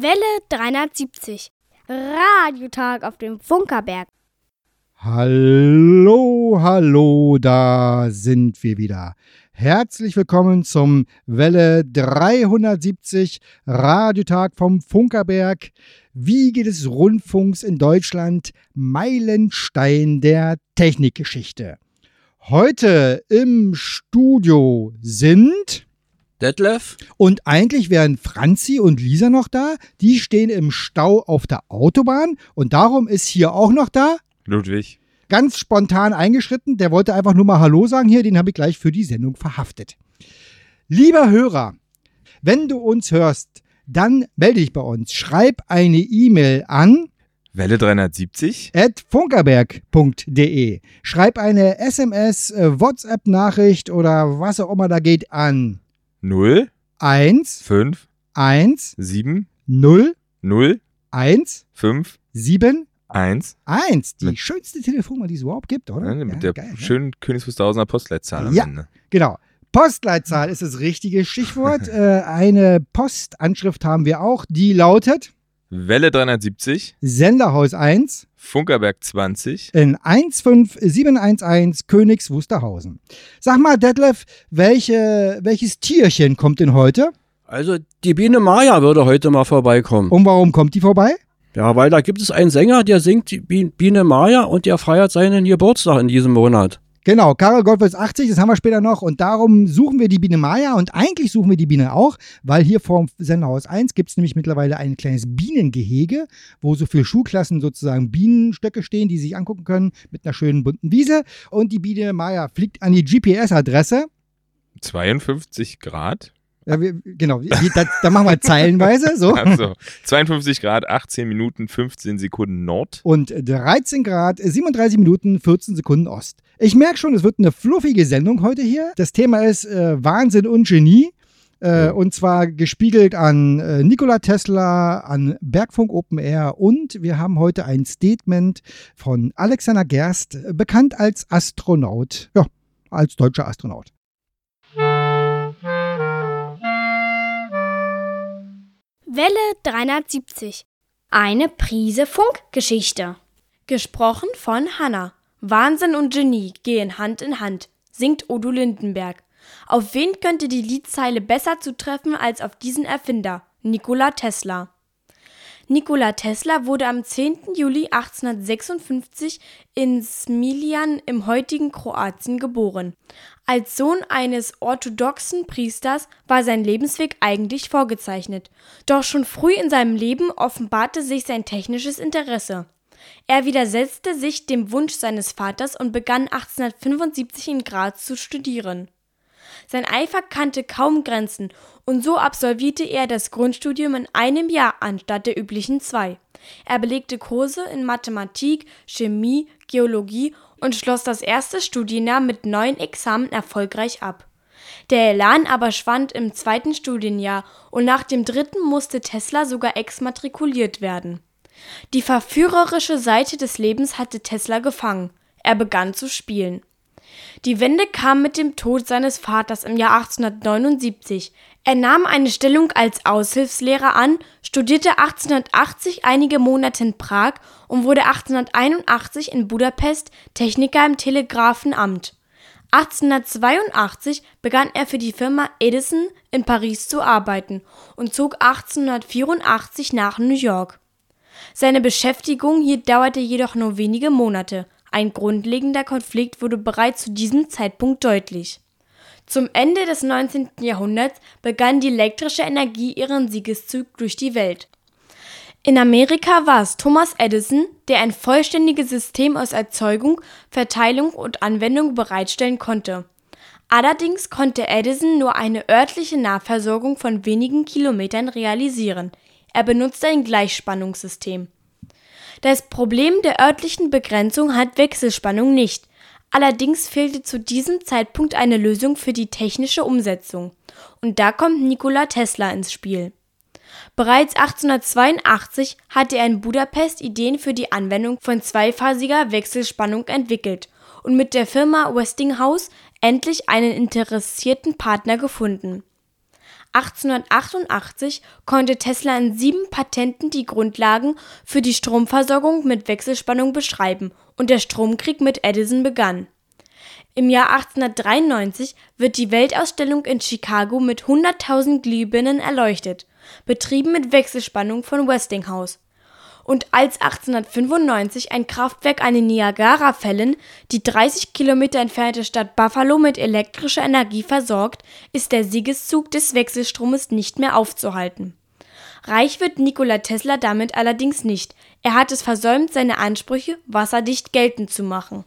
Welle 370. Radiotag auf dem Funkerberg. Hallo, hallo, da sind wir wieder. Herzlich willkommen zum Welle 370 Radiotag vom Funkerberg. Wiege des Rundfunks in Deutschland, Meilenstein der Technikgeschichte. Heute im Studio sind Detlef? Und eigentlich wären Franzi und Lisa noch da. Die stehen im Stau auf der Autobahn und darum ist hier auch noch da Ludwig. ganz spontan eingeschritten. Der wollte einfach nur mal Hallo sagen hier. Den habe ich gleich für die Sendung verhaftet. Lieber Hörer, wenn du uns hörst, dann melde dich bei uns. Schreib eine E-Mail an Welle 370? at funkerberg.de. Schreib eine SMS, äh, WhatsApp-Nachricht oder was auch immer da geht an 0, 1 5, 1 7, 0 0, 1 5, 7 1. 1. Die Mit- schönste Telefonnummer, die es überhaupt gibt, oder? Ne, mit Ja, der geil, ne? schönen Königs Wusterhausener Postleitzahl am Ja. Ende. Genau. Postleitzahl ist das richtige Stichwort. äh, eine Postanschrift haben wir auch, die lautet Welle 370, Senderhaus 1 Funkerberg 20. in 15711 Königs Wusterhausen. Sag mal, Detlef, welche, welches Tierchen kommt denn heute? Also die Biene Maya würde heute mal vorbeikommen. Und warum kommt die vorbei? Ja, weil da gibt es einen Sänger, der singt die Bi- Biene Maya und der feiert seinen Geburtstag in diesem Monat. Genau, Karel Gottwitz 80, das haben wir später noch und darum suchen wir die Biene Maya und eigentlich suchen wir die Biene auch, weil hier vorm Senderhaus 1 gibt es nämlich mittlerweile ein kleines Bienengehege, wo so viele Schulklassen sozusagen Bienenstöcke stehen, die sich angucken können mit einer schönen bunten Wiese und die Biene Maya fliegt an die GPS-Adresse. 52 Grad. Ja, wir, genau, da, da machen wir zeilenweise so. Also 52 Grad, 18 Minuten, 15 Sekunden Nord. Und 13 Grad, 37 Minuten, 14 Sekunden Ost. Ich merke schon, es wird eine fluffige Sendung heute hier. Das Thema ist äh, Wahnsinn und Genie. Äh, und zwar gespiegelt an äh, Nikola Tesla, an Bergfunk Open Air und wir haben heute ein Statement von Alexander Gerst, bekannt als Astronaut. Ja, als deutscher Astronaut. Welle 370. Eine Prise Funkgeschichte. Gesprochen von Hanna. Wahnsinn und Genie gehen Hand in Hand, singt Odo Lindenberg. Auf wen könnte die Liedzeile besser zutreffen als auf diesen Erfinder, Nikola Tesla? Nikola Tesla wurde am 10. Juli 1856 in Smiljan im heutigen Kroatien geboren. Als Sohn eines orthodoxen Priesters war sein Lebensweg eigentlich vorgezeichnet. Doch schon früh in seinem Leben offenbarte sich sein technisches Interesse. Er widersetzte sich dem Wunsch seines Vaters und begann 1875 in Graz zu studieren. Sein Eifer kannte kaum Grenzen und so absolvierte er das Grundstudium in einem Jahr anstatt der üblichen zwei. Er belegte Kurse in Mathematik, Chemie, Geologie und schloss das erste Studienjahr mit neun Examen erfolgreich ab. Der Elan aber schwand im zweiten Studienjahr und nach dem dritten musste Tesla sogar exmatrikuliert werden. Die verführerische Seite des Lebens hatte Tesla gefangen. Er begann zu spielen. Die Wende kam mit dem Tod seines Vaters im Jahr 1879. Er nahm eine Stellung als Aushilfslehrer an, studierte 1880 einige Monate in Prag und wurde 1881 in Budapest Techniker im Telegrafenamt. 1882 begann er für die Firma Edison in Paris zu arbeiten und zog 1884 nach New York. Seine Beschäftigung hier dauerte jedoch nur wenige Monate. Ein grundlegender Konflikt wurde bereits zu diesem Zeitpunkt deutlich. Zum Ende des 19. Jahrhunderts begann die elektrische Energie ihren Siegeszug durch die Welt. In Amerika war es Thomas Edison, der ein vollständiges System aus Erzeugung, Verteilung und Anwendung bereitstellen konnte. Allerdings konnte Edison nur eine örtliche Nahversorgung von wenigen Kilometern realisieren. Er benutzte ein Gleichspannungssystem. Das Problem der örtlichen Begrenzung hat Wechselspannung nicht. Allerdings fehlte zu diesem Zeitpunkt eine Lösung für die technische Umsetzung. Und da kommt Nikola Tesla ins Spiel. Bereits 1882 hatte er in Budapest Ideen für die Anwendung von zweiphasiger Wechselspannung entwickelt und mit der Firma Westinghouse endlich einen interessierten Partner gefunden. 1888 konnte Tesla in sieben Patenten die Grundlagen für die Stromversorgung mit Wechselspannung beschreiben und der Stromkrieg mit Edison begann. Im Jahr 1893 wird die Weltausstellung in Chicago mit 100.000 Glühbirnen erleuchtet, betrieben mit Wechselspannung von Westinghouse und als 1895 ein Kraftwerk an den Niagarafällen die 30 Kilometer entfernte Stadt Buffalo mit elektrischer Energie versorgt, ist der Siegeszug des Wechselstromes nicht mehr aufzuhalten. Reich wird Nikola Tesla damit allerdings nicht, er hat es versäumt, seine Ansprüche wasserdicht geltend zu machen.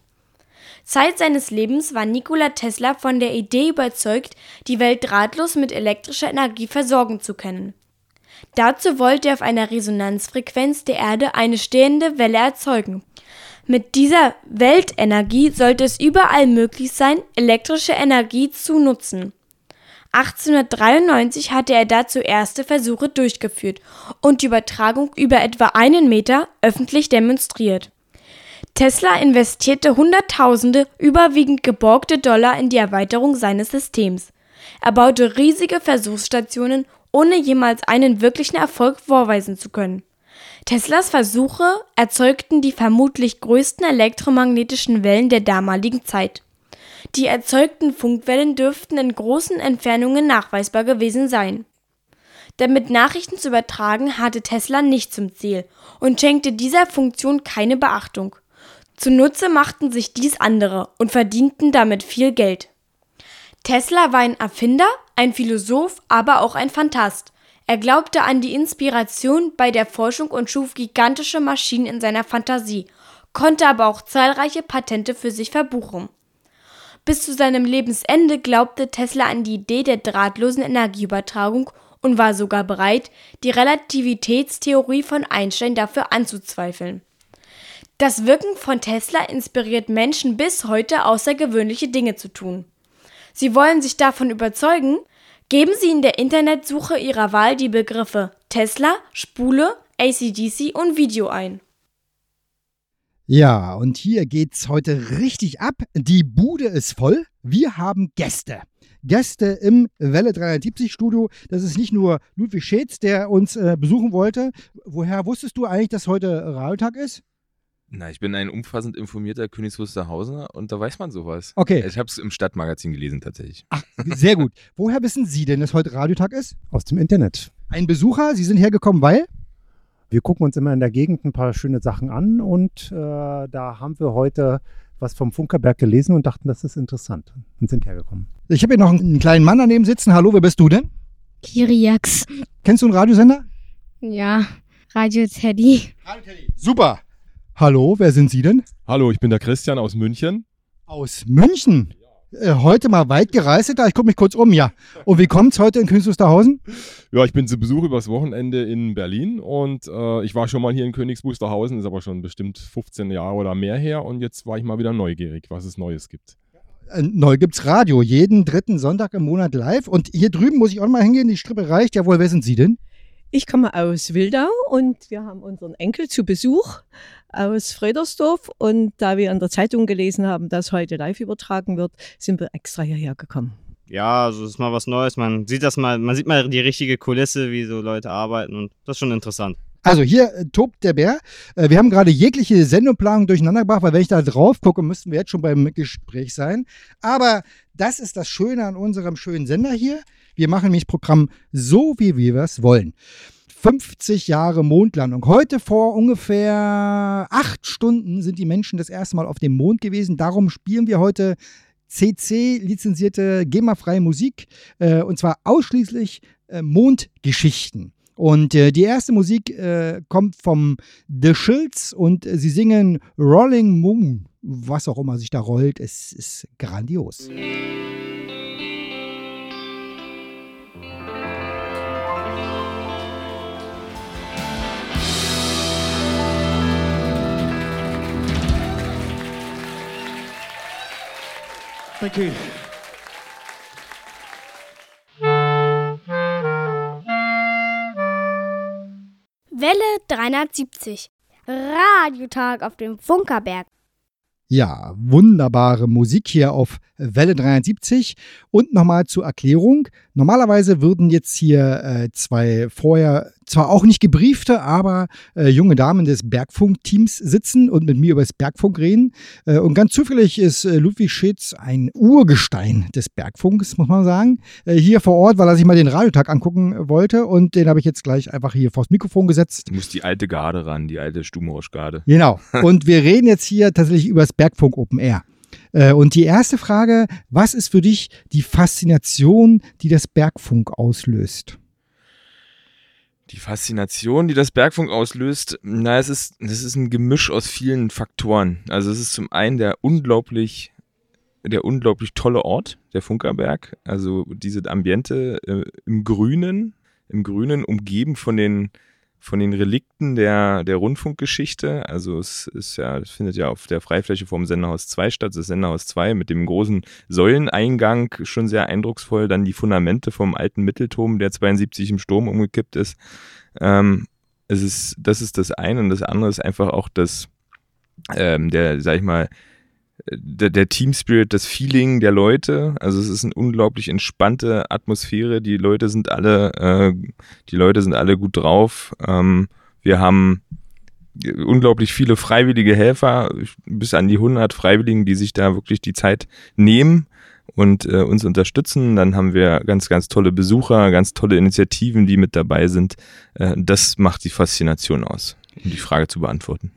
Zeit seines Lebens war Nikola Tesla von der Idee überzeugt, die Welt drahtlos mit elektrischer Energie versorgen zu können. Dazu wollte er auf einer Resonanzfrequenz der Erde eine stehende Welle erzeugen. Mit dieser Weltenergie sollte es überall möglich sein, elektrische Energie zu nutzen. 1893 hatte er dazu erste Versuche durchgeführt und die Übertragung über etwa einen Meter öffentlich demonstriert. Tesla investierte Hunderttausende, überwiegend geborgte Dollar in die Erweiterung seines Systems. Er baute riesige Versuchsstationen ohne jemals einen wirklichen Erfolg vorweisen zu können. Teslas Versuche erzeugten die vermutlich größten elektromagnetischen Wellen der damaligen Zeit. Die erzeugten Funkwellen dürften in großen Entfernungen nachweisbar gewesen sein. Damit Nachrichten zu übertragen, hatte Tesla nicht zum Ziel und schenkte dieser Funktion keine Beachtung. Zunutze machten sich dies andere und verdienten damit viel Geld. Tesla war ein Erfinder, ein Philosoph, aber auch ein Phantast. Er glaubte an die Inspiration bei der Forschung und schuf gigantische Maschinen in seiner Fantasie, konnte aber auch zahlreiche Patente für sich verbuchen. Bis zu seinem Lebensende glaubte Tesla an die Idee der drahtlosen Energieübertragung und war sogar bereit, die Relativitätstheorie von Einstein dafür anzuzweifeln. Das Wirken von Tesla inspiriert Menschen bis heute außergewöhnliche Dinge zu tun. Sie wollen sich davon überzeugen, Geben Sie in der Internetsuche Ihrer Wahl die Begriffe Tesla, Spule, ACDC und Video ein. Ja, und hier geht's heute richtig ab. Die Bude ist voll. Wir haben Gäste. Gäste im Welle 370 Studio. Das ist nicht nur Ludwig Schätz, der uns äh, besuchen wollte. Woher wusstest du eigentlich, dass heute Radiotag ist? Na, ich bin ein umfassend informierter Königs Wusterhausener und da weiß man sowas. Okay. Ich habe es im Stadtmagazin gelesen tatsächlich. Ach, sehr gut. Woher wissen Sie denn, dass heute Radiotag ist? Aus dem Internet. Ein Besucher, Sie sind hergekommen, weil? Wir gucken uns immer in der Gegend ein paar schöne Sachen an und äh, da haben wir heute was vom Funkerberg gelesen und dachten, das ist interessant und sind hergekommen. Ich habe hier noch einen kleinen Mann daneben sitzen. Hallo, wer bist du denn? Kiriax. Kennst du einen Radiosender? Ja, Radio Teddy. Radio Teddy. Super. Hallo, wer sind Sie denn? Hallo, ich bin der Christian aus München. Aus München? Äh, heute mal weit gereist, da ich gucke mich kurz um, ja. Und wie kommt's heute in Königs Wusterhausen? Ja, ich bin zu Besuch übers Wochenende in Berlin und äh, ich war schon mal hier in Königs Wusterhausen, ist aber schon bestimmt 15 Jahre oder mehr her und jetzt war ich mal wieder neugierig, was es Neues gibt. Äh, neu gibt's Radio, jeden dritten Sonntag im Monat live. Und hier drüben muss ich auch mal hingehen, die Strippe reicht. Jawohl, wer sind Sie denn? Ich komme aus Wildau und wir haben unseren Enkel zu Besuch aus Fredersdorf. Und da wir in der Zeitung gelesen haben, dass heute live übertragen wird, sind wir extra hierher gekommen. Ja, also es ist mal was Neues. Man sieht das mal, man sieht mal die richtige Kulisse, wie so Leute arbeiten und das ist schon interessant. Also hier äh, tobt der Bär. Äh, wir haben gerade jegliche Sendeplanung durcheinander gebracht, weil wenn ich da drauf gucke, müssten wir jetzt schon beim Gespräch sein. Aber das ist das Schöne an unserem schönen Sender hier. Wir machen nämlich Programm so, wie wir es wollen. 50 Jahre Mondlandung. Heute vor ungefähr acht Stunden sind die Menschen das erste Mal auf dem Mond gewesen. Darum spielen wir heute CC-lizenzierte, GEMA-freie Musik. Äh, und zwar ausschließlich äh, Mondgeschichten. Und äh, die erste Musik äh, kommt vom The Schilds und äh, sie singen Rolling Moon. Was auch immer sich da rollt, es ist grandios. Thank you. Welle 370. Radiotag auf dem Funkerberg. Ja, wunderbare Musik hier auf Welle 73. Und nochmal zur Erklärung. Normalerweise würden jetzt hier äh, zwei vorher zwar auch nicht gebriefte, aber äh, junge Damen des Bergfunk-Teams sitzen und mit mir über das Bergfunk reden. Äh, und ganz zufällig ist äh, Ludwig Schitz ein Urgestein des Bergfunks, muss man sagen. Äh, hier vor Ort, weil er sich mal den Radiotag angucken wollte. Und den habe ich jetzt gleich einfach hier vors Mikrofon gesetzt. Du musst die alte Garde ran, die alte Stubenrausch-Garde. Genau. Und wir reden jetzt hier tatsächlich über das Bergfunk Open Air. Äh, Und die erste Frage, was ist für dich die Faszination, die das Bergfunk auslöst? Die Faszination, die das Bergfunk auslöst, na, es ist, es ist ein Gemisch aus vielen Faktoren. Also es ist zum einen der unglaublich, der unglaublich tolle Ort, der Funkerberg. Also diese Ambiente äh, im Grünen, im Grünen umgeben von den, von den Relikten der, der Rundfunkgeschichte. Also es ist ja, es findet ja auf der Freifläche vom Senderhaus 2 statt, das Senderhaus 2 mit dem großen Säuleneingang, schon sehr eindrucksvoll. Dann die Fundamente vom alten Mittelturm, der 72 im Sturm umgekippt ist. Ähm, es ist, das ist das eine und das andere ist einfach auch das, ähm, der, sag ich mal, der, der Team Spirit, das Feeling der Leute. Also es ist eine unglaublich entspannte Atmosphäre. Die Leute sind alle, äh, die Leute sind alle gut drauf. Ähm, wir haben unglaublich viele freiwillige Helfer, bis an die 100 Freiwilligen, die sich da wirklich die Zeit nehmen und äh, uns unterstützen. Dann haben wir ganz, ganz tolle Besucher, ganz tolle Initiativen, die mit dabei sind. Äh, das macht die Faszination aus, um die Frage zu beantworten.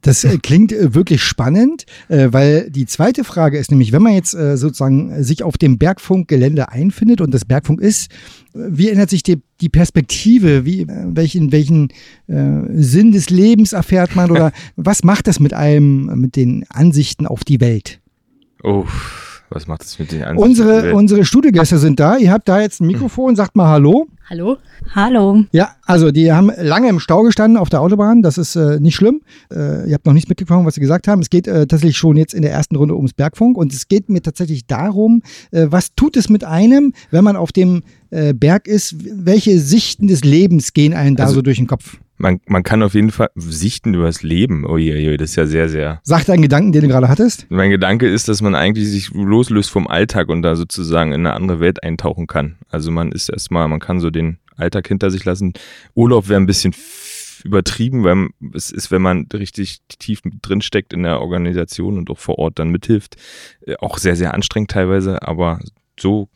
Das äh, klingt äh, wirklich spannend, äh, weil die zweite Frage ist nämlich, wenn man jetzt äh, sozusagen sich auf dem Bergfunkgelände einfindet und das Bergfunk ist, äh, wie ändert sich die, die Perspektive? Wie, äh, welchen welchen äh, Sinn des Lebens erfährt man oder was macht das mit einem, mit den Ansichten auf die Welt? Oh, was macht das mit den der Unsere, unsere Studiogäste sind da. Ihr habt da jetzt ein Mikrofon, sagt mal Hallo. Hallo? Hallo. Ja, also die haben lange im Stau gestanden auf der Autobahn. Das ist äh, nicht schlimm. Äh, ihr habt noch nichts mitbekommen, was sie gesagt haben. Es geht äh, tatsächlich schon jetzt in der ersten Runde ums Bergfunk und es geht mir tatsächlich darum, äh, was tut es mit einem, wenn man auf dem äh, Berg ist? Welche Sichten des Lebens gehen einem da Also- so durch den Kopf? Man, man kann auf jeden Fall sichten über das Leben. Uiuiui, das ist ja sehr, sehr. Sag deinen Gedanken, den du gerade hattest. Mein Gedanke ist, dass man eigentlich sich loslöst vom Alltag und da sozusagen in eine andere Welt eintauchen kann. Also man ist erstmal, man kann so den Alltag hinter sich lassen. Urlaub wäre ein bisschen übertrieben, weil es ist, wenn man richtig tief drin steckt in der Organisation und auch vor Ort dann mithilft, äh, auch sehr, sehr anstrengend teilweise, aber so,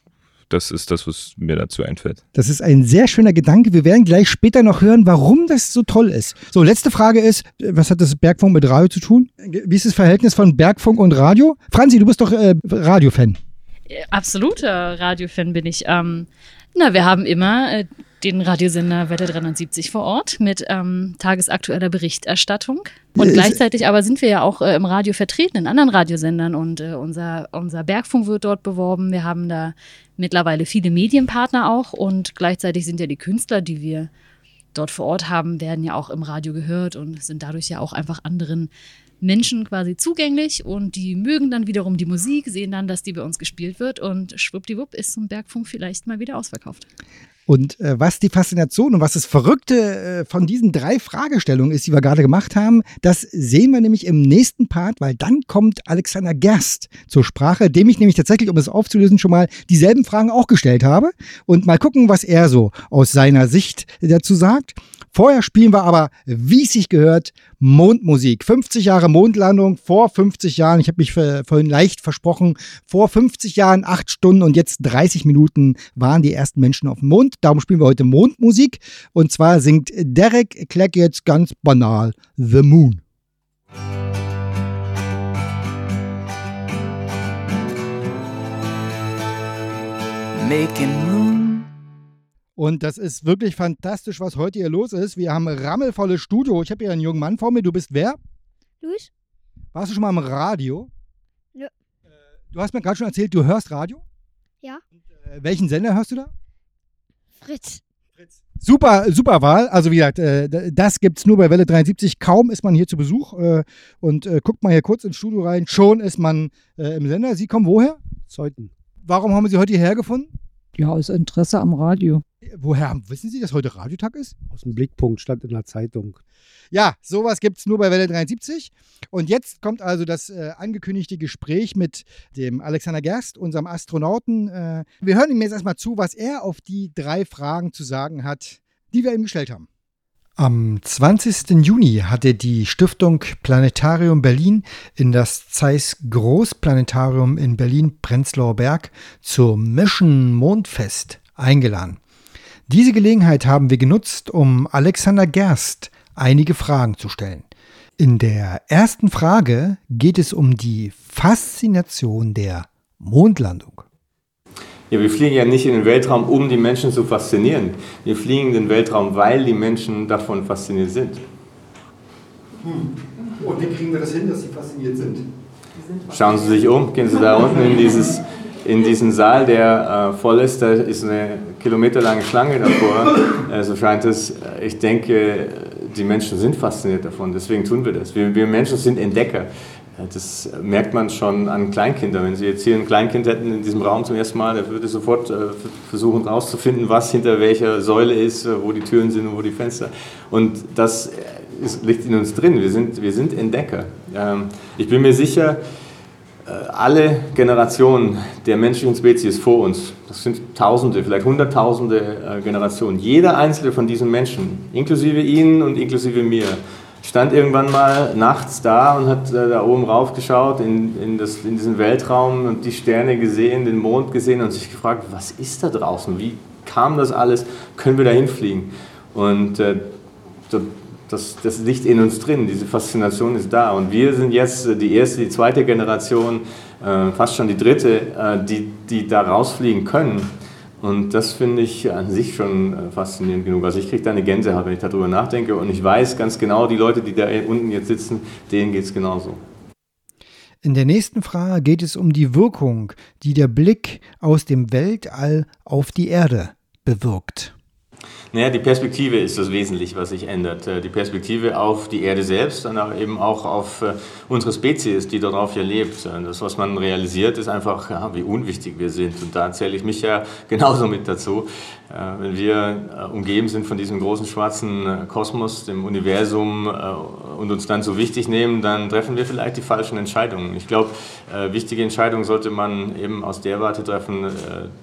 das ist das, was mir dazu einfällt. Das ist ein sehr schöner Gedanke. Wir werden gleich später noch hören, warum das so toll ist. So, letzte Frage ist, äh, was hat das Bergfunk mit Radio zu tun? Wie ist das Verhältnis von Bergfunk und Radio? Franzi, du bist doch äh, Radiofan. Absoluter Radiofan bin ich. Ähm, na, wir haben immer äh, den Radiosender Welle 370 vor Ort mit ähm, tagesaktueller Berichterstattung. Und Äh, gleichzeitig aber sind wir ja auch äh, im Radio vertreten, in anderen Radiosendern. Und äh, unser, unser Bergfunk wird dort beworben. Wir haben da mittlerweile viele Medienpartner auch. Und gleichzeitig sind ja die Künstler, die wir dort vor Ort haben, werden ja auch im Radio gehört und sind dadurch ja auch einfach anderen Menschen quasi zugänglich und die mögen dann wiederum die Musik, sehen dann, dass die bei uns gespielt wird und schwuppdiwupp ist ein Bergfunk vielleicht mal wieder ausverkauft. Und äh, was die Faszination und was das Verrückte äh, von diesen drei Fragestellungen ist, die wir gerade gemacht haben, das sehen wir nämlich im nächsten Part, weil dann kommt Alexander Gerst zur Sprache, dem ich nämlich tatsächlich, um es aufzulösen, schon mal dieselben Fragen auch gestellt habe. Und mal gucken, was er so aus seiner Sicht dazu sagt. Vorher spielen wir aber, wie es sich gehört, Mondmusik. 50 Jahre Mondlandung, vor 50 Jahren, ich habe mich vorhin leicht versprochen, vor 50 Jahren, 8 Stunden und jetzt 30 Minuten waren die ersten Menschen auf dem Mond. Darum spielen wir heute Mondmusik. Und zwar singt Derek Kleck jetzt ganz banal The Moon. Making room. Und das ist wirklich fantastisch, was heute hier los ist. Wir haben rammelvolles Studio. Ich habe hier einen jungen Mann vor mir. Du bist wer? Luis? Warst du schon mal im Radio? Nö. Du hast mir gerade schon erzählt, du hörst Radio. Ja. Äh, welchen Sender hörst du da? Fritz. Super, super Wahl. Also wie gesagt, äh, das gibt's nur bei Welle 73. Kaum ist man hier zu Besuch äh, und äh, guckt mal hier kurz ins Studio rein. Schon ist man im Sender. Sie kommen woher? Zeuthen. Warum haben Sie heute hierher gefunden? Ja, aus Interesse am Radio. Woher wissen Sie, dass heute Radiotag ist? Aus dem Blickpunkt stand in der Zeitung. Ja, sowas gibt es nur bei Welle 73. Und jetzt kommt also das äh, angekündigte Gespräch mit dem Alexander Gerst, unserem Astronauten. Äh, wir hören ihm jetzt erstmal zu, was er auf die drei Fragen zu sagen hat, die wir ihm gestellt haben. Am 20. Juni hatte die Stiftung Planetarium Berlin in das Zeiss Großplanetarium in Berlin-Prenzlauer Berg zur Mission Mondfest eingeladen. Diese Gelegenheit haben wir genutzt, um Alexander Gerst einige Fragen zu stellen. In der ersten Frage geht es um die Faszination der Mondlandung. Ja, wir fliegen ja nicht in den Weltraum, um die Menschen zu faszinieren. Wir fliegen in den Weltraum, weil die Menschen davon fasziniert sind. Und wie kriegen wir das hin, dass sie fasziniert sind? Schauen Sie sich um, gehen Sie da unten in, dieses, in diesen Saal, der äh, voll ist. Da ist eine kilometerlange Schlange davor. Äh, so scheint es. Äh, Ich denke, die Menschen sind fasziniert davon. Deswegen tun wir das. Wir, wir Menschen sind Entdecker. Das merkt man schon an Kleinkindern. Wenn Sie jetzt hier ein Kleinkind hätten in diesem Raum zum ersten Mal, der würde sofort äh, versuchen herauszufinden, was hinter welcher Säule ist, äh, wo die Türen sind und wo die Fenster. Und das ist, liegt in uns drin. Wir sind, wir sind Entdecker. Ähm, ich bin mir sicher, alle Generationen der menschlichen Spezies vor uns, das sind Tausende, vielleicht Hunderttausende äh, Generationen, jeder einzelne von diesen Menschen, inklusive Ihnen und inklusive mir, stand irgendwann mal nachts da und hat äh, da oben rauf geschaut in, in, das, in diesen Weltraum und die Sterne gesehen, den Mond gesehen und sich gefragt, was ist da draußen? Wie kam das alles? Können wir da hinfliegen? Und äh, das, das liegt in uns drin, diese Faszination ist da. Und wir sind jetzt äh, die erste, die zweite Generation, äh, fast schon die dritte, äh, die, die da rausfliegen können. Und das finde ich an sich schon äh, faszinierend genug. Also ich kriege da eine Gänsehaut, wenn ich darüber nachdenke. Und ich weiß ganz genau, die Leute, die da unten jetzt sitzen, denen geht es genauso. In der nächsten Frage geht es um die Wirkung, die der Blick aus dem Weltall auf die Erde bewirkt. Naja, die Perspektive ist das Wesentliche, was sich ändert. Äh, Die Perspektive auf die Erde selbst aber eben auch auf äh, unsere Spezies, die darauf hier lebt. Äh, Das, was man realisiert, ist einfach, ja, wie unwichtig wir sind. Und da zähle ich mich ja genauso mit dazu. Wenn wir umgeben sind von diesem großen schwarzen Kosmos, dem Universum und uns dann so wichtig nehmen, dann treffen wir vielleicht die falschen Entscheidungen. Ich glaube, wichtige Entscheidungen sollte man eben aus der Warte treffen,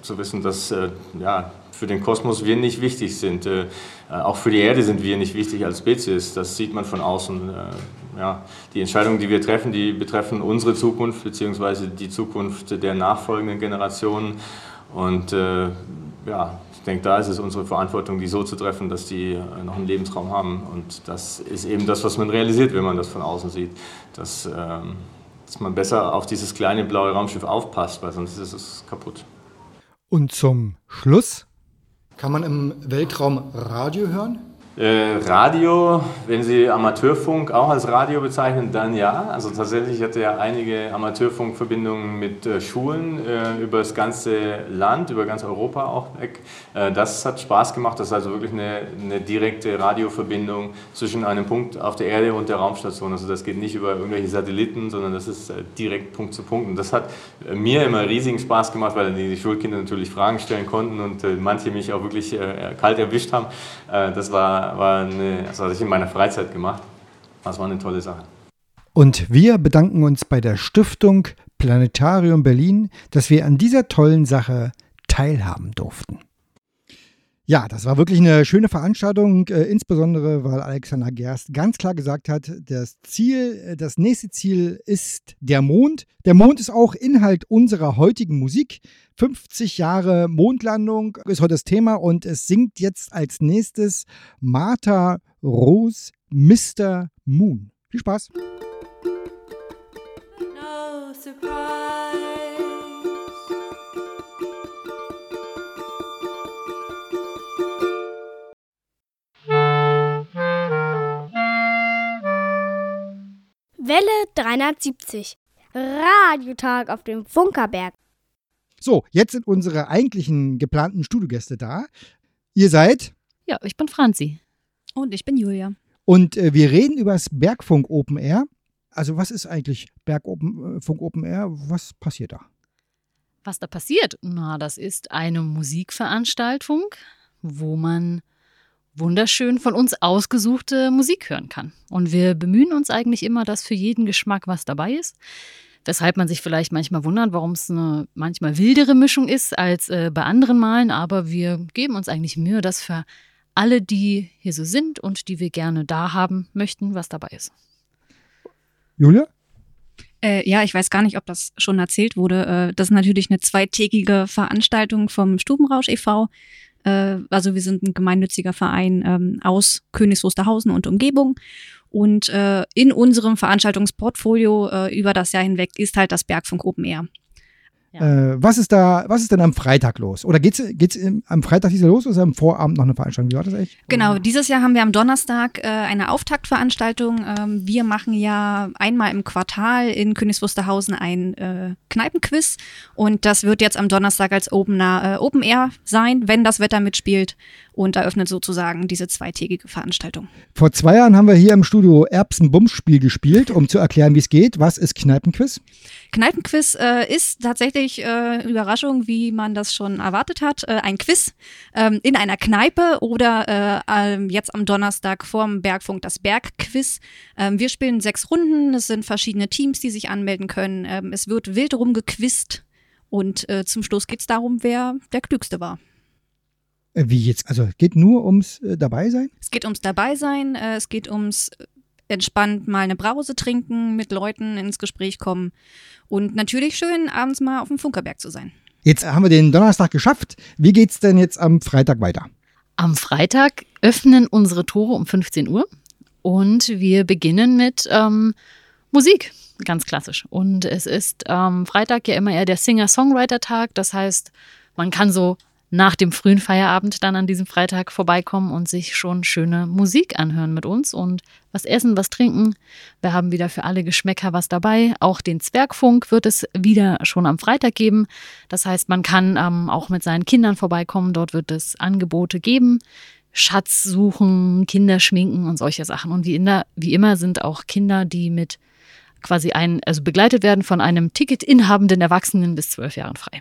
zu wissen, dass ja, für den Kosmos wir nicht wichtig sind. Äh, äh, auch für die Erde sind wir nicht wichtig als Spezies. Das sieht man von außen. Äh, ja, die Entscheidungen, die wir treffen, die betreffen unsere Zukunft beziehungsweise die Zukunft der nachfolgenden Generationen. Und ja, ich denke, da ist es unsere Verantwortung, die so zu treffen, dass die noch einen Lebensraum haben. Und das ist eben das, was man realisiert, wenn man das von außen sieht. Dass, ähm, dass man besser auf dieses kleine blaue Raumschiff aufpasst, weil sonst ist es kaputt. Und zum Schluss kann man im Weltraum Radio hören? Äh, Radio, wenn Sie Amateurfunk auch als Radio bezeichnen, dann ja. Also tatsächlich ich hatte ja einige Amateurfunkverbindungen mit äh, Schulen äh, über das ganze Land, über ganz Europa auch weg. Äh, das hat Spaß gemacht. Das ist also wirklich eine, eine direkte Radioverbindung zwischen einem Punkt auf der Erde und der Raumstation. Also das geht nicht über irgendwelche Satelliten, sondern das ist äh, direkt Punkt zu Punkt. Und das hat äh, mir immer riesigen Spaß gemacht, weil die Schulkinder natürlich Fragen stellen konnten und manche mich auch wirklich kalt erwischt haben. Äh, das war, war eine, das hatte ich in meiner Freizeit gemacht. Das war eine tolle Sache. Und wir bedanken uns bei der Stiftung Planetarium Berlin, dass wir an dieser tollen Sache teilhaben durften. Ja, das war wirklich eine schöne Veranstaltung, äh, insbesondere weil Alexander Gerst ganz klar gesagt hat, das Ziel, äh, das nächste Ziel ist der Mond. Der Mond ist auch Inhalt unserer heutigen Musik. 50 Jahre Mondlandung ist heute das Thema und es singt jetzt als nächstes Martha Rose Mr. Moon. Viel Spaß! No surprise. Welle 370. Radiotag auf dem Funkerberg. So, jetzt sind unsere eigentlichen geplanten Studiogäste da. Ihr seid Ja, ich bin Franzi. Und ich bin Julia. und äh, wir reden über das Bergfunk Open Air. Also was ist eigentlich Bergfunk Open Air? Was passiert da? Was da passiert? Na, das ist eine Musikveranstaltung wo man wunderschön von uns ausgesuchte Musik hören kann. Und wir bemühen uns eigentlich immer, dass für jeden Geschmack was dabei ist. Weshalb man sich vielleicht manchmal wundert, warum es eine manchmal wildere Mischung ist als äh, bei anderen Malen. Aber wir geben uns eigentlich Mühe, dass für alle, die hier so sind und die wir gerne da haben möchten, was dabei ist. Julia? Äh, ja, ich weiß gar nicht, ob das schon erzählt wurde. Äh, das ist natürlich eine zweitägige Veranstaltung vom Stubenrausch e.V. Äh, also wir sind ein gemeinnütziger Verein ähm, aus Königs Wusterhausen und Umgebung. Und äh, in unserem Veranstaltungsportfolio äh, über das Jahr hinweg ist halt das Bergfunk Open Air. Äh, was ist da, was ist denn am Freitag los? Oder geht's im, am Freitag dieser los oder ist am Vorabend noch eine Veranstaltung? Wie war das eigentlich? Genau, dieses Jahr haben wir am Donnerstag äh, eine Auftaktveranstaltung. Ähm, wir machen ja einmal im Quartal in Königs Wusterhausen ein äh, Kneipenquiz und das wird jetzt am Donnerstag als Opener, äh, Open Air sein, wenn das Wetter mitspielt und eröffnet sozusagen diese zweitägige Veranstaltung. Vor zwei Jahren haben wir hier im Studio Erbsen-Bums-Spiel gespielt, um zu erklären, wie es geht. Was ist Kneipenquiz? Kneipenquiz äh, ist tatsächlich äh, Überraschung, wie man das schon erwartet hat. Äh, ein Quiz ähm, in einer Kneipe oder äh, ähm, jetzt am Donnerstag vorm Bergfunk das Bergquiz. Ähm, wir spielen sechs Runden. Es sind verschiedene Teams, die sich anmelden können. Ähm, es wird wild rumgequizt und äh, zum Schluss geht es darum, wer der Klügste war. Wie jetzt? Also geht nur ums äh, Dabeisein? Es geht ums Dabeisein, äh, es geht ums entspannt mal eine Brause trinken, mit Leuten ins Gespräch kommen und natürlich schön abends mal auf dem Funkerberg zu sein. Jetzt haben wir den Donnerstag geschafft. Wie geht's denn jetzt am Freitag weiter? Am Freitag öffnen unsere Tore um 15 Uhr und wir beginnen mit ähm, Musik, ganz klassisch. Und es ist ähm, Freitag ja immer eher der Singer-Songwriter-Tag. Das heißt, man kann so nach dem frühen Feierabend dann an diesem Freitag vorbeikommen und sich schon schöne Musik anhören mit uns und was essen, was trinken. Wir haben wieder für alle Geschmäcker was dabei. Auch den Zwergfunk wird es wieder schon am Freitag geben. Das heißt, man kann ähm, auch mit seinen Kindern vorbeikommen. Dort wird es Angebote geben. Schatz suchen, Kinder schminken und solche Sachen. Und wie, der, wie immer sind auch Kinder, die mit quasi ein, also begleitet werden von einem Ticketinhabenden Erwachsenen bis zwölf Jahren frei.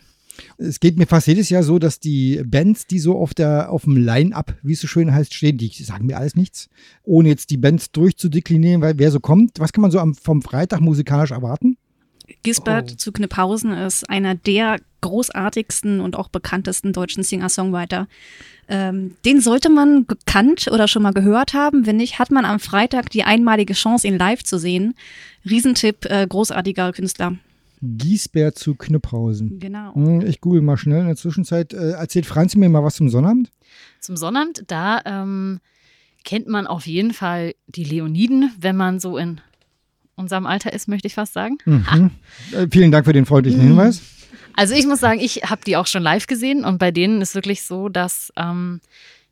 Es geht mir fast jedes Jahr so, dass die Bands, die so auf, der, auf dem Line-Up, wie es so schön heißt, stehen, die sagen mir alles nichts, ohne jetzt die Bands durchzudeklinieren, weil wer so kommt. Was kann man so am, vom Freitag musikalisch erwarten? Gisbert zu Knipphausen ist einer der großartigsten und auch bekanntesten deutschen Singer-Songwriter. Ähm, den sollte man gekannt oder schon mal gehört haben. Wenn nicht, hat man am Freitag die einmalige Chance, ihn live zu sehen. Riesentipp, äh, großartiger Künstler. Giesbert zu Knüpphausen. Genau. Hm, Ich google mal schnell in der Zwischenzeit. Äh, erzählt Franzi mir mal was zum Sonnabend? Zum Sonnabend, da ähm, kennt man auf jeden Fall die Leoniden, wenn man so in unserem Alter ist, möchte ich fast sagen. Mhm. Äh, vielen Dank für den freundlichen Hinweis. Also ich muss sagen, ich habe die auch schon live gesehen und bei denen ist wirklich so, dass ähm,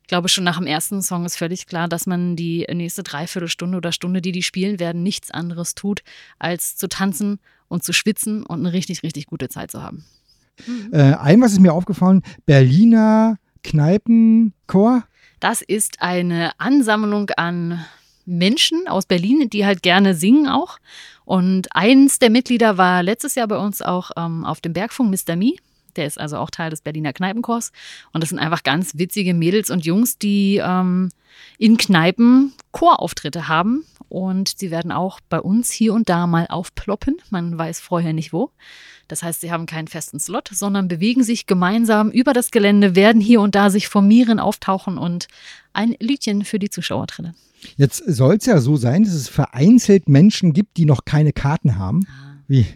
ich glaube schon nach dem ersten Song ist völlig klar, dass man die nächste Dreiviertelstunde oder Stunde, die die spielen werden, nichts anderes tut, als zu tanzen und zu schwitzen und eine richtig, richtig gute Zeit zu haben. Äh, ein, was ist mir aufgefallen, Berliner Kneipenchor. Das ist eine Ansammlung an Menschen aus Berlin, die halt gerne singen auch. Und eins der Mitglieder war letztes Jahr bei uns auch ähm, auf dem Bergfunk, Mr. Me. Der ist also auch Teil des Berliner Kneipenchors. Und das sind einfach ganz witzige Mädels und Jungs, die ähm, in Kneipen Chorauftritte haben. Und sie werden auch bei uns hier und da mal aufploppen. Man weiß vorher nicht wo. Das heißt, sie haben keinen festen Slot, sondern bewegen sich gemeinsam über das Gelände, werden hier und da sich formieren, auftauchen und ein Liedchen für die Zuschauer trillen. Jetzt soll es ja so sein, dass es vereinzelt Menschen gibt, die noch keine Karten haben. Wie?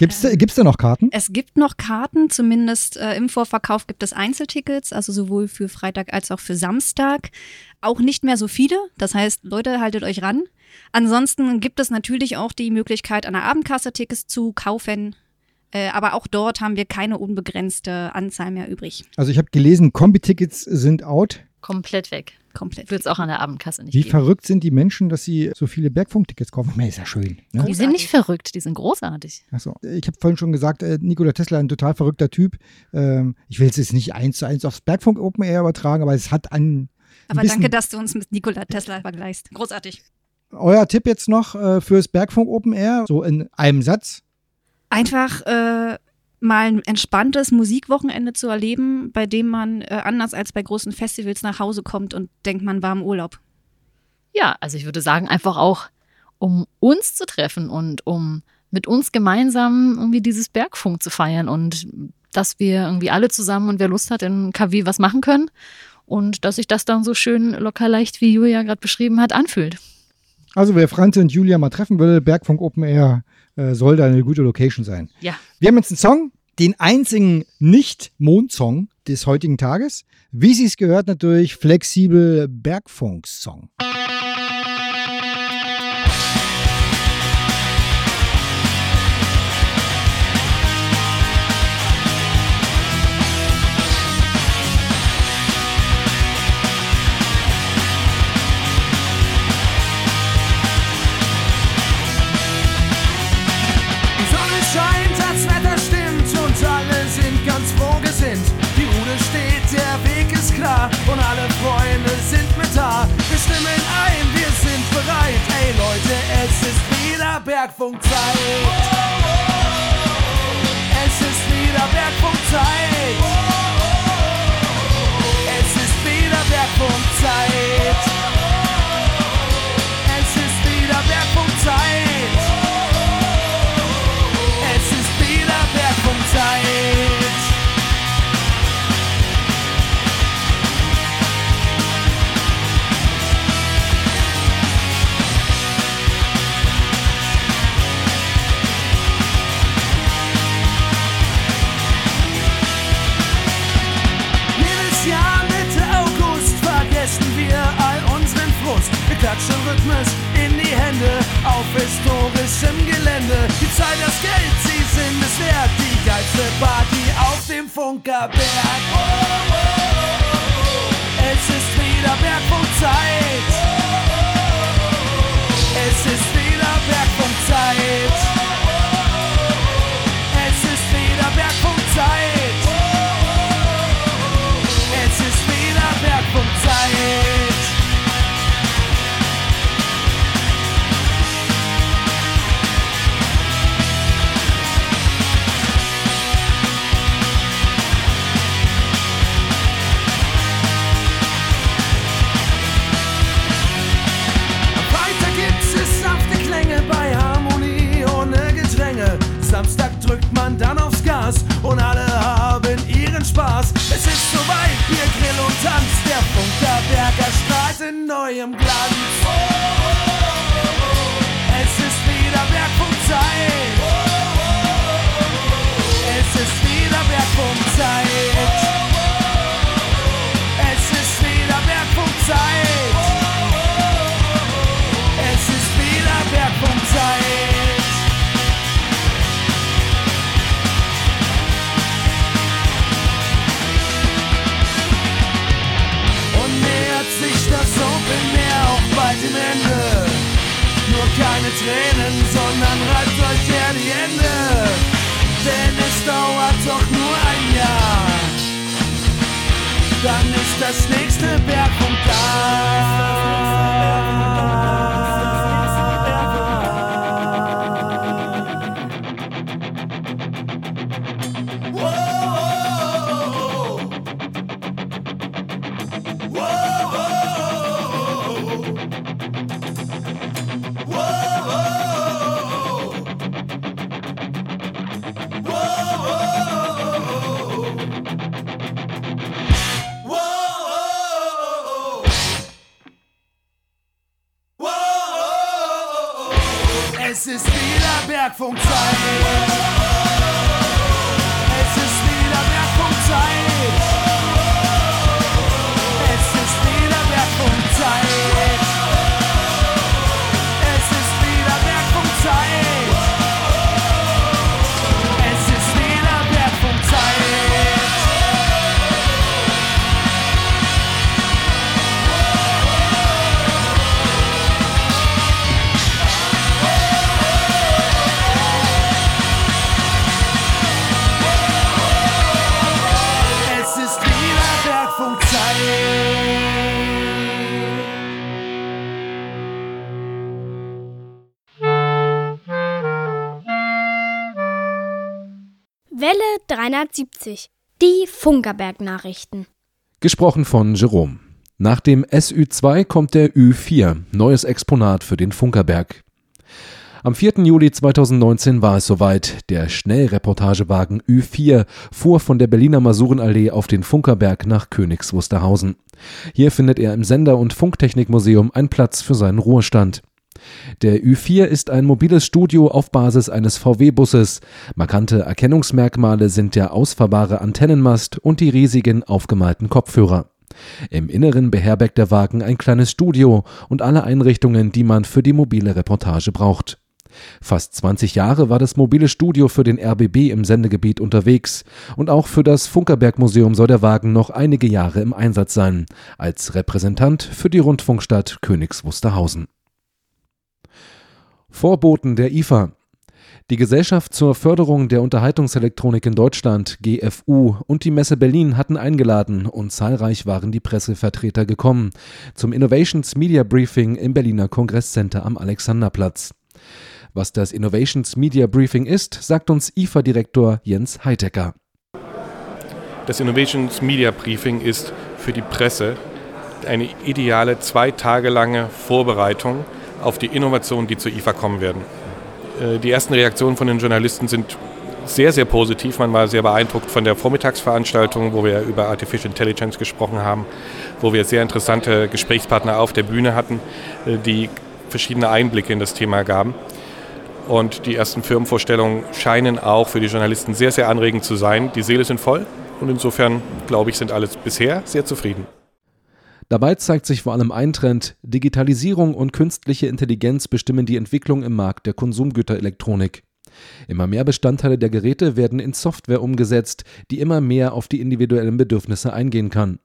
Gibt es gibt's da noch Karten? Es gibt noch Karten, zumindest äh, im Vorverkauf gibt es Einzeltickets, also sowohl für Freitag als auch für Samstag. Auch nicht mehr so viele, das heißt, Leute, haltet euch ran. Ansonsten gibt es natürlich auch die Möglichkeit, an der Abendkasse Tickets zu kaufen. Äh, aber auch dort haben wir keine unbegrenzte Anzahl mehr übrig. Also ich habe gelesen, Kombi-Tickets sind out. Komplett weg. Komplett. Wird es auch an der Abendkasse nicht Wie geben. verrückt sind die Menschen, dass sie so viele Bergfunktickets kaufen? Meine, ist ja schön. Ne? Die sind nicht verrückt, die sind großartig. Achso, ich habe vorhin schon gesagt, äh, Nikola Tesla ein total verrückter Typ. Ähm, ich will es jetzt nicht eins zu eins aufs Bergfunk Open Air übertragen, aber es hat an. Aber bisschen, danke, dass du uns mit Nikola Tesla vergleichst. Großartig. Euer Tipp jetzt noch äh, fürs Bergfunk Open Air, so in einem Satz. Einfach äh, mal ein entspanntes Musikwochenende zu erleben, bei dem man äh, anders als bei großen Festivals nach Hause kommt und denkt, man war im Urlaub. Ja, also ich würde sagen, einfach auch, um uns zu treffen und um mit uns gemeinsam irgendwie dieses Bergfunk zu feiern und dass wir irgendwie alle zusammen und wer Lust hat in KW was machen können und dass sich das dann so schön locker leicht, wie Julia gerade beschrieben hat, anfühlt. Also wer Franzi und Julia mal treffen will, Bergfunk Open Air äh, soll da eine gute Location sein. Ja. Wir haben jetzt einen Song, den einzigen Nicht-Mond-Song des heutigen Tages. Wie sie es gehört, natürlich flexibel Bergfunk-Song. Und alle Freunde sind mit da. Wir stimmen ein, wir sind bereit. Ey Leute, es ist wieder Bergfunkzeit. Es ist wieder Bergfunkzeit. Klatschen rhythmisch in die Hände auf historischem Gelände. Die Zeit, das Geld, sie sind es wert. Die geilste Party auf dem Funkerberg. Es ist wieder Bergfunkzeit. Es ist wieder Bergfunkzeit. 370. Die Funkerberg-Nachrichten. Gesprochen von Jerome. Nach dem SÜ2 kommt der Ü4, neues Exponat für den Funkerberg. Am 4. Juli 2019 war es soweit. Der Schnellreportagewagen Ü4 fuhr von der Berliner Masurenallee auf den Funkerberg nach Königs Wusterhausen. Hier findet er im Sender- und Funktechnikmuseum einen Platz für seinen Ruhestand. Der Ü4 ist ein mobiles Studio auf Basis eines VW-Busses. Markante Erkennungsmerkmale sind der ausfahrbare Antennenmast und die riesigen aufgemalten Kopfhörer. Im Inneren beherbergt der Wagen ein kleines Studio und alle Einrichtungen, die man für die mobile Reportage braucht. Fast 20 Jahre war das mobile Studio für den RBB im Sendegebiet unterwegs und auch für das Funkerberg-Museum soll der Wagen noch einige Jahre im Einsatz sein, als Repräsentant für die Rundfunkstadt Königs Wusterhausen. Vorboten der IFA. Die Gesellschaft zur Förderung der Unterhaltungselektronik in Deutschland, GFU, und die Messe Berlin hatten eingeladen und zahlreich waren die Pressevertreter gekommen zum Innovations Media Briefing im Berliner Kongresscenter am Alexanderplatz. Was das Innovations Media Briefing ist, sagt uns IFA-Direktor Jens Heitecker. Das Innovations Media Briefing ist für die Presse eine ideale zwei Tage lange Vorbereitung auf die Innovationen, die zur IFA kommen werden. Äh, die ersten Reaktionen von den Journalisten sind sehr, sehr positiv. Man war sehr beeindruckt von der Vormittagsveranstaltung, wo wir über Artificial Intelligence gesprochen haben, wo wir sehr interessante Gesprächspartner auf der Bühne hatten, äh, die verschiedene Einblicke in das Thema gaben. Und die ersten Firmenvorstellungen scheinen auch für die Journalisten sehr, sehr anregend zu sein. Die Seele sind voll und insofern, glaube ich, sind alle bisher sehr zufrieden. Dabei zeigt sich vor allem ein Trend, Digitalisierung und künstliche Intelligenz bestimmen die Entwicklung im Markt der Konsumgüterelektronik. Immer mehr Bestandteile der Geräte werden in Software umgesetzt, die immer mehr auf die individuellen Bedürfnisse eingehen kann.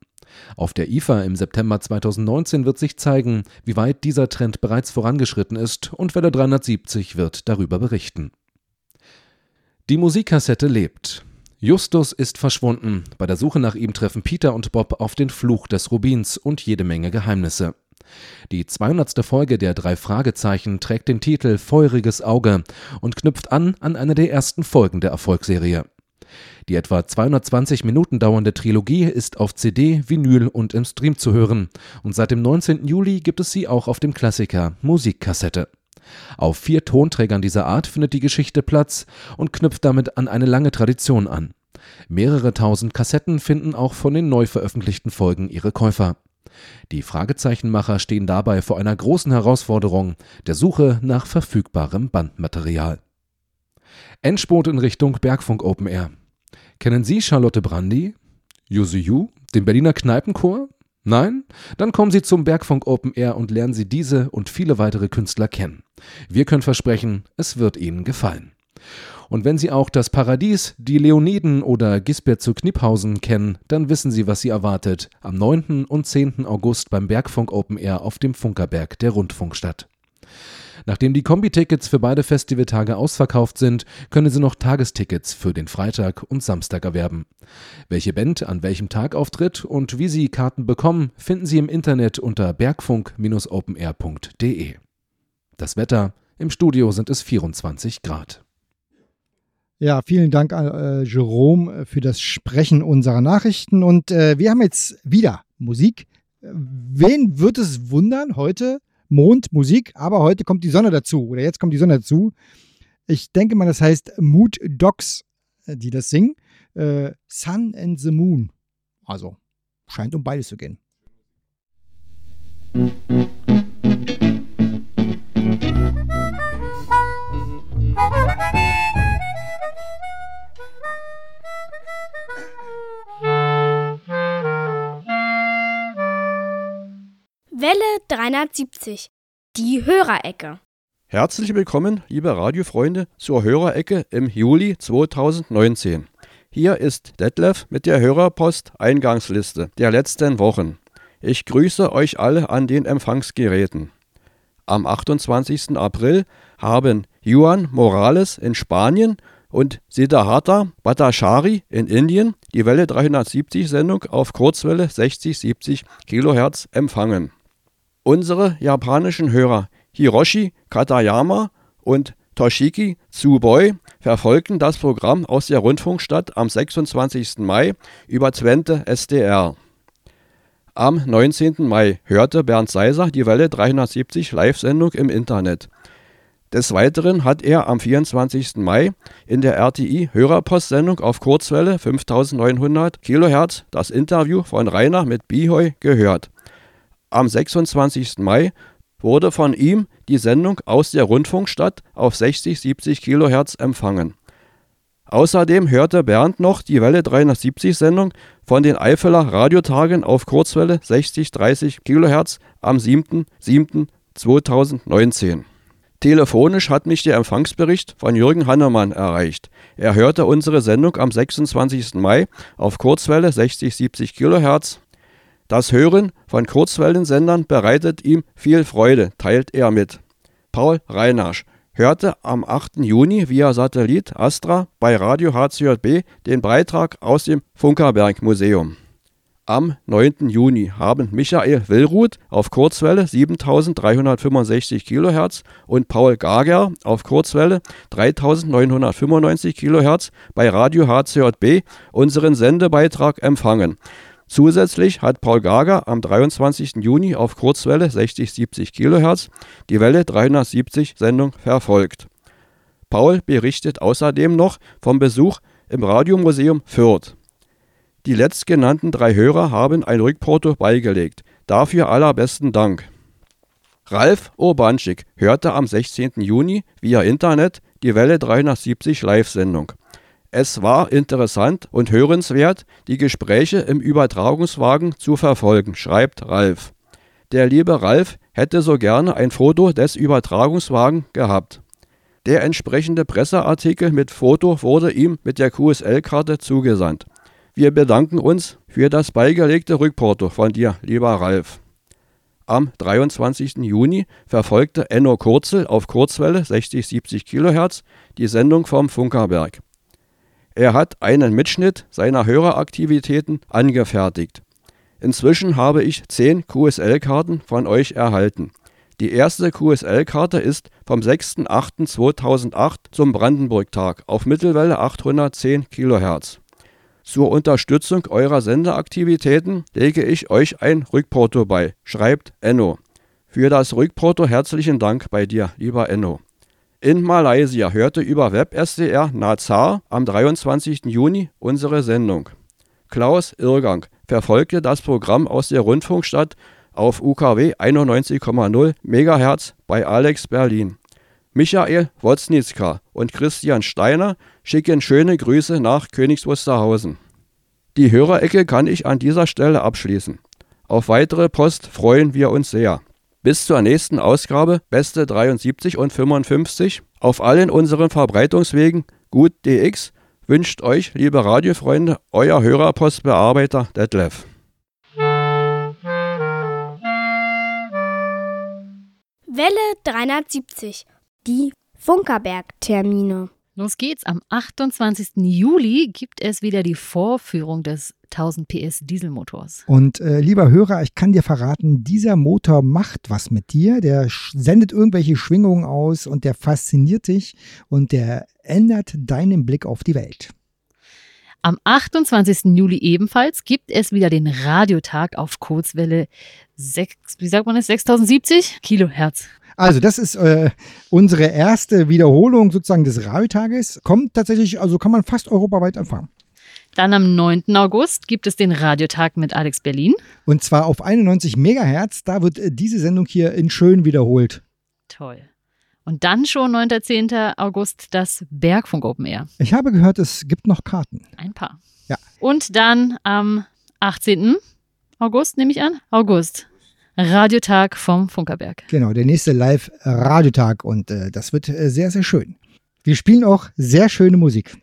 Auf der IFA im September 2019 wird sich zeigen, wie weit dieser Trend bereits vorangeschritten ist und Welle 370 wird darüber berichten. Die Musikkassette lebt. Justus ist verschwunden. Bei der Suche nach ihm treffen Peter und Bob auf den Fluch des Rubins und jede Menge Geheimnisse. Die 200. Folge der drei Fragezeichen trägt den Titel Feuriges Auge und knüpft an an eine der ersten Folgen der Erfolgsserie. Die etwa 220 Minuten dauernde Trilogie ist auf CD, Vinyl und im Stream zu hören und seit dem 19. Juli gibt es sie auch auf dem Klassiker Musikkassette. Auf vier Tonträgern dieser Art findet die Geschichte Platz und knüpft damit an eine lange Tradition an. Mehrere tausend Kassetten finden auch von den neu veröffentlichten Folgen ihre Käufer. Die Fragezeichenmacher stehen dabei vor einer großen Herausforderung, der Suche nach verfügbarem Bandmaterial. Endspurt in Richtung Bergfunk Open Air. Kennen Sie Charlotte Brandy? Yuzu Yu? Den Berliner Kneipenchor? Nein? Dann kommen Sie zum Bergfunk Open Air und lernen Sie diese und viele weitere Künstler kennen. Wir können versprechen, es wird Ihnen gefallen. Und wenn Sie auch das Paradies, die Leoniden oder Gisbert zu Kniphausen kennen, dann wissen Sie, was Sie erwartet am 9. und 10. August beim Bergfunk Open Air auf dem Funkerberg der Rundfunkstadt. Nachdem die Kombi-Tickets für beide Festivaltage ausverkauft sind, können Sie noch Tagestickets für den Freitag und Samstag erwerben. Welche Band an welchem Tag auftritt und wie Sie Karten bekommen, finden Sie im Internet unter bergfunk-openair.de. Das Wetter, im Studio sind es 24 Grad. Ja, vielen Dank an äh, Jerome für das Sprechen unserer Nachrichten. Und äh, wir haben jetzt wieder Musik. Wen wird es wundern heute? Mond, Musik, aber heute kommt die Sonne dazu. Oder jetzt kommt die Sonne dazu. Ich denke mal, das heißt Mood Dogs, äh, die das singen. Äh, Sun and the Moon. Also, scheint um beides zu gehen. 370. Die Hörerecke. Herzlich willkommen, liebe Radiofreunde, zur Hörerecke im Juli 2019. Hier ist Detlef mit der Hörerpost-Eingangsliste der letzten Wochen. Ich grüße euch alle an den Empfangsgeräten. Am 28. April haben Juan Morales in Spanien und Siddhartha Bhattacharya in Indien die Welle 370 Sendung auf Kurzwelle 60-70 kHz empfangen. Unsere japanischen Hörer Hiroshi Katayama und Toshiki Tsuboi verfolgten das Programm aus der Rundfunkstadt am 26. Mai über Twente SDR. Am 19. Mai hörte Bernd Seiser die Welle 370 Live-Sendung im Internet. Des Weiteren hat er am 24. Mai in der RTI Hörerpostsendung auf Kurzwelle 5900 kHz das Interview von Rainer mit Bihoy gehört. Am 26. Mai wurde von ihm die Sendung aus der Rundfunkstadt auf 60-70 kHz empfangen. Außerdem hörte Bernd noch die Welle 370 Sendung von den Eifeler Radiotagen auf Kurzwelle 60-30 kHz am 7.7.2019. Telefonisch hat mich der Empfangsbericht von Jürgen Hannemann erreicht. Er hörte unsere Sendung am 26. Mai auf Kurzwelle 60-70 kHz. Das Hören von Kurzwellensendern bereitet ihm viel Freude, teilt er mit. Paul Reinasch hörte am 8. Juni via Satellit Astra bei Radio HCJB den Beitrag aus dem Funkerberg Museum. Am 9. Juni haben Michael Willruth auf Kurzwelle 7365 kHz und Paul Gager auf Kurzwelle 3995 kHz bei Radio HCJB unseren Sendebeitrag empfangen. Zusätzlich hat Paul Gager am 23. Juni auf Kurzwelle 60-70 kHz die Welle 370 Sendung verfolgt. Paul berichtet außerdem noch vom Besuch im Radiomuseum Fürth. Die letztgenannten drei Hörer haben ein Rückporto beigelegt. Dafür allerbesten Dank. Ralf Urbanschik hörte am 16. Juni via Internet die Welle 370 Live-Sendung. Es war interessant und hörenswert, die Gespräche im Übertragungswagen zu verfolgen, schreibt Ralf. Der liebe Ralf hätte so gerne ein Foto des Übertragungswagen gehabt. Der entsprechende Presseartikel mit Foto wurde ihm mit der QSL-Karte zugesandt. Wir bedanken uns für das beigelegte Rückporto von dir, lieber Ralf. Am 23. Juni verfolgte Enno Kurzel auf Kurzwelle 60-70 kHz die Sendung vom Funkerberg. Er hat einen Mitschnitt seiner Höreraktivitäten angefertigt. Inzwischen habe ich 10 QSL-Karten von euch erhalten. Die erste QSL-Karte ist vom 6.8.2008 zum Brandenburg-Tag auf Mittelwelle 810 kHz. Zur Unterstützung eurer Sendeaktivitäten lege ich euch ein Rückporto bei, schreibt Enno. Für das Rückporto herzlichen Dank bei dir, lieber Enno. In Malaysia hörte über WebSDR Nazar am 23. Juni unsere Sendung. Klaus Irrgang verfolgte das Programm aus der Rundfunkstadt auf UKW 91,0 MHz bei Alex Berlin. Michael Woznitzka und Christian Steiner schicken schöne Grüße nach Königs Wusterhausen. Die Hörerecke kann ich an dieser Stelle abschließen. Auf weitere Post freuen wir uns sehr. Bis zur nächsten Ausgabe, beste 73 und 55, auf allen unseren Verbreitungswegen gut DX, wünscht euch, liebe Radiofreunde, euer Hörerpostbearbeiter Detlef. Welle 370. Die Funkerberg-Termine. Los geht's. Am 28. Juli gibt es wieder die Vorführung des 1000 PS Dieselmotors. Und äh, lieber Hörer, ich kann dir verraten, dieser Motor macht was mit dir. Der sendet irgendwelche Schwingungen aus und der fasziniert dich und der ändert deinen Blick auf die Welt. Am 28. Juli ebenfalls gibt es wieder den Radiotag auf Kurzwelle 6, wie sagt man es, 6070 Kilohertz. Also, das ist äh, unsere erste Wiederholung sozusagen des Radiotages. Kommt tatsächlich, also kann man fast europaweit empfangen. Dann am 9. August gibt es den Radiotag mit Alex Berlin. Und zwar auf 91 Megahertz. Da wird äh, diese Sendung hier in schön wiederholt. Toll. Und dann schon 9. 10. August das Bergfunk Open Air. Ich habe gehört, es gibt noch Karten. Ein paar. Ja. Und dann am 18. August, nehme ich an. August. Radiotag vom Funkerberg. Genau, der nächste Live-Radiotag und äh, das wird äh, sehr, sehr schön. Wir spielen auch sehr schöne Musik.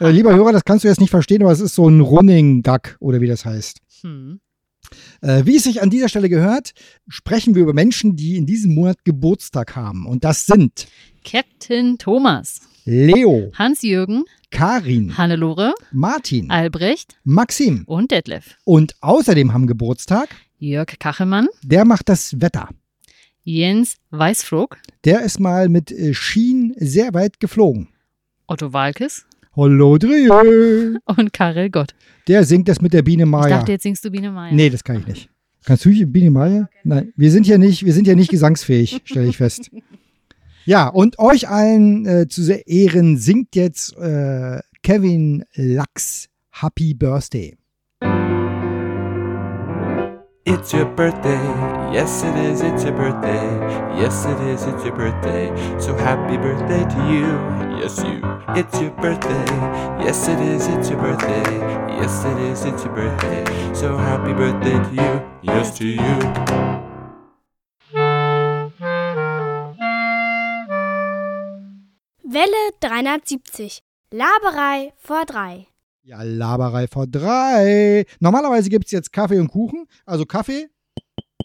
Äh, lieber Hörer, das kannst du jetzt nicht verstehen, aber es ist so ein Running Gag oder wie das heißt. Hm. Äh, wie es sich an dieser Stelle gehört, sprechen wir über Menschen, die in diesem Monat Geburtstag haben. Und das sind Captain Thomas, Leo, Hans-Jürgen, Karin, Hannelore, Martin, Albrecht Maxim und Detlef. und außerdem haben Geburtstag, Jörg Kachelmann, der macht das Wetter. Jens Weißflog, Der ist mal mit äh, Schienen sehr weit geflogen. Otto Walkes Hallo Drio. und Karel Gott. Der singt das mit der Biene Ich Maya. dachte, jetzt singst du Biene Meier. Nee, das kann ich nicht. Kannst du Biene Maya? Nein, wir sind ja nicht, wir sind ja nicht gesangsfähig, stelle ich fest. Ja, und euch allen äh, zu sehr Ehren singt jetzt äh, Kevin Lachs Happy Birthday. It's your birthday, yes it is, it's your birthday, yes it is, it's your birthday. So happy birthday to you, yes you. It's your birthday, yes it is, it's your birthday, yes it is, it's your birthday. So happy birthday to you, yes to you. Welle 370. Laberei vor drei. Ja, Laberei vor drei. Normalerweise gibt es jetzt Kaffee und Kuchen. Also Kaffee.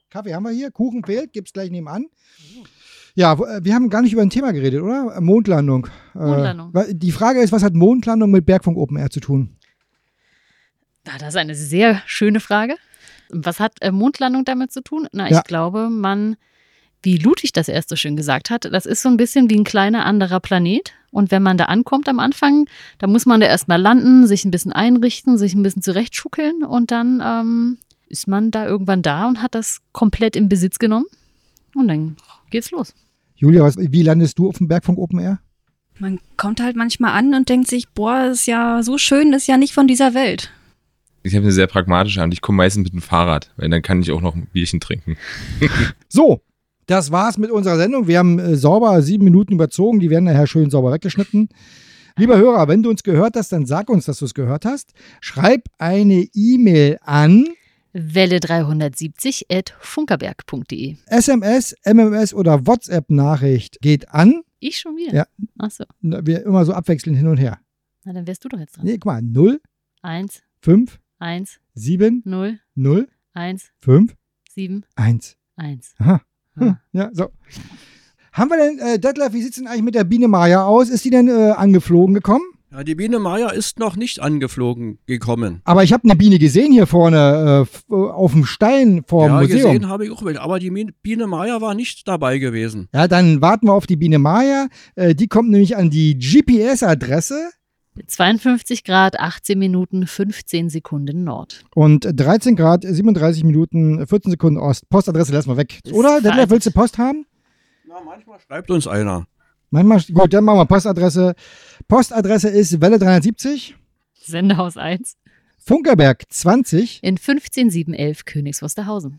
Kaffee haben wir hier. Kuchen fehlt, gibt es gleich nebenan. Ja, äh, wir haben gar nicht über ein Thema geredet, oder? Mondlandung. Äh, Mondlandung. die Frage ist, was hat Mondlandung mit Bergfunk Open Air zu tun? Das ist eine sehr schöne Frage. Was hat äh, Mondlandung damit zu tun? Na, Ja. ich glaube, man, wie Ludwig das erst so schön gesagt hat, das ist so ein bisschen wie ein kleiner anderer Planet. Und wenn man da ankommt am Anfang, dann muss man da erstmal landen, sich ein bisschen einrichten, sich ein bisschen zurechtschuckeln und dann ähm, ist man da irgendwann da und hat das komplett in Besitz genommen. Und dann geht's los. Julia, was, wie landest du auf dem Bergfunk Open Air? Man kommt halt manchmal an und denkt sich, boah, ist ja so schön, ist ja nicht von dieser Welt. Ich habe eine sehr pragmatische Hand. Ich komme meistens mit dem Fahrrad, weil dann kann ich auch noch ein Bierchen trinken. So, das war's mit unserer Sendung. Wir haben äh, sauber sieben Minuten überzogen. Die werden nachher schön sauber weggeschnitten. Lieber Hörer, wenn du uns gehört hast, dann sag uns, dass du es gehört hast. Schreib eine E-Mail an Welle 370 at funkerberg.de. SMS, MMS oder WhatsApp-Nachricht geht an. Ich schon wieder? Ja. Achso. Na, Wir immer so abwechselnd hin und her. Na, dann wärst du doch jetzt dran. Nee, guck mal, 0, Eins, 5, eins, 7, null, 0, eins, 5, sieben, 1. eins. Aha. Hm, ja, so. Haben wir denn, äh, Detlef, wie sieht's denn eigentlich mit der Biene Maya aus? Ist die denn äh, angeflogen gekommen? Ja, die Biene Maya ist noch nicht angeflogen gekommen. Aber ich habe eine Biene gesehen hier vorne äh, auf dem Stein vor dem ja, Museum. gesehen habe ich auch welche. Aber die Biene Maya war nicht dabei gewesen. Ja, dann warten wir auf die Biene Maya. Äh, die kommt nämlich an die GPS-Adresse 52 Grad, 18 Minuten, 15 Sekunden Nord. und 13 Grad, 37 Minuten, 14 Sekunden Ost. Postadresse lassen wir weg. Oder? Detlef, willst du Post haben? Schreibt uns einer. Manchmal, gut, dann machen wir Postadresse. Postadresse ist Welle 370, Sendehaus 1 Funkerberg 20, in 15711 Königs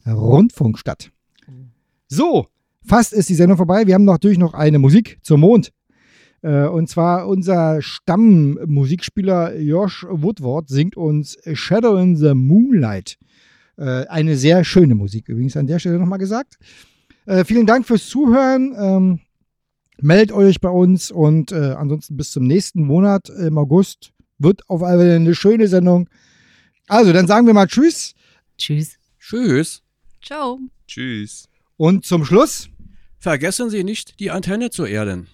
Rundfunkstadt. So, fast ist die Sendung vorbei. Wir haben natürlich noch eine Musik zum Mond. Äh, Und zwar unser Stammmusikspieler Josh Woodward singt uns Shadow in the Moonlight. Äh, Eine sehr schöne Musik übrigens an der Stelle nochmal gesagt. Äh, Vielen Dank fürs Zuhören. Ähm, Meldet euch bei uns und ansonsten bis zum nächsten Monat im August wird auf alle Fälle eine schöne Sendung. Also, dann sagen wir mal Tschüss. Tschüss. Tschüss. Ciao. Tschüss. Und zum Schluss. Vergessen Sie nicht, die Antenne zu erden.